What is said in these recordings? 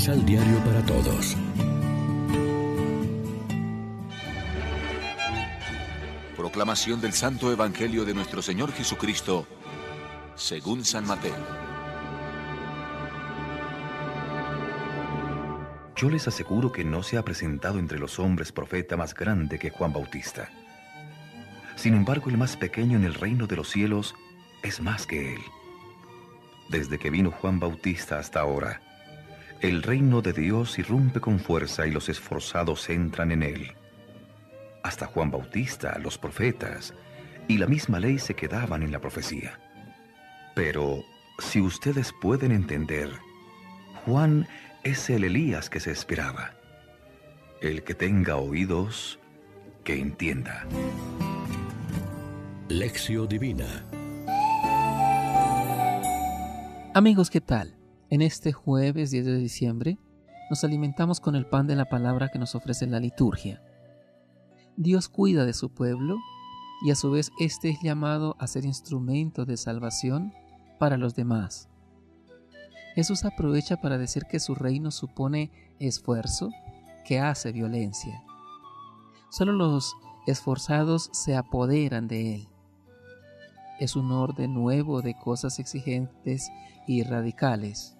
Misal Diario para Todos. Proclamación del Santo Evangelio de nuestro Señor Jesucristo, según San Mateo. Yo les aseguro que no se ha presentado entre los hombres profeta más grande que Juan Bautista. Sin embargo, el más pequeño en el reino de los cielos es más que él. Desde que vino Juan Bautista hasta ahora, el reino de Dios irrumpe con fuerza y los esforzados entran en él. Hasta Juan Bautista, los profetas y la misma ley se quedaban en la profecía. Pero, si ustedes pueden entender, Juan es el Elías que se esperaba. El que tenga oídos, que entienda. Lección Divina Amigos, ¿qué tal? En este jueves 10 de diciembre nos alimentamos con el pan de la palabra que nos ofrece la liturgia. Dios cuida de su pueblo y a su vez éste es llamado a ser instrumento de salvación para los demás. Jesús aprovecha para decir que su reino supone esfuerzo que hace violencia. Solo los esforzados se apoderan de él. Es un orden nuevo de cosas exigentes y radicales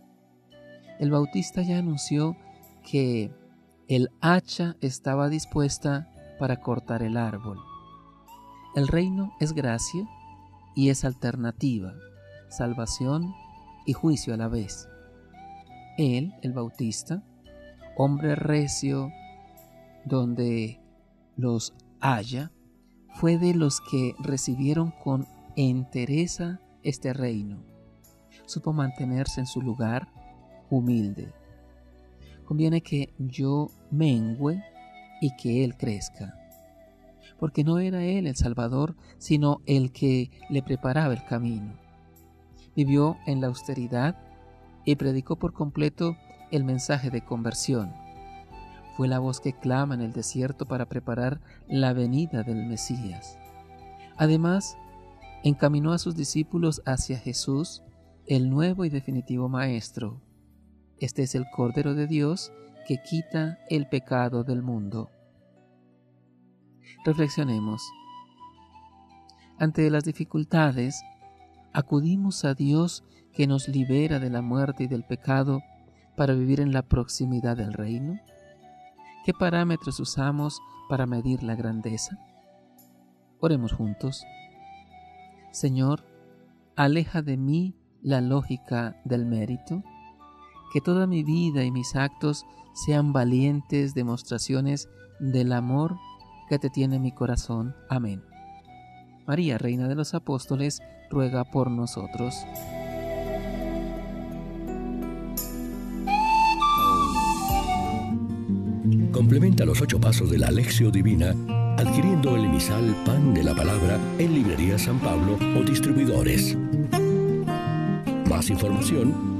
el Bautista ya anunció que el hacha estaba dispuesta para cortar el árbol. El reino es gracia y es alternativa, salvación y juicio a la vez. Él, el Bautista, hombre recio, donde los haya, fue de los que recibieron con entereza este reino. Supo mantenerse en su lugar humilde. Conviene que yo mengüe y que Él crezca. Porque no era Él el Salvador, sino el que le preparaba el camino. Vivió en la austeridad y predicó por completo el mensaje de conversión. Fue la voz que clama en el desierto para preparar la venida del Mesías. Además, encaminó a sus discípulos hacia Jesús, el nuevo y definitivo Maestro, este es el Cordero de Dios que quita el pecado del mundo. Reflexionemos. Ante las dificultades, acudimos a Dios que nos libera de la muerte y del pecado para vivir en la proximidad del reino. ¿Qué parámetros usamos para medir la grandeza? Oremos juntos. Señor, aleja de mí la lógica del mérito que toda mi vida y mis actos sean valientes demostraciones del amor que te tiene mi corazón. Amén. María, Reina de los Apóstoles, ruega por nosotros. Complementa los ocho pasos de la Alexio Divina adquiriendo el emisal Pan de la Palabra en Librería San Pablo o distribuidores. Más información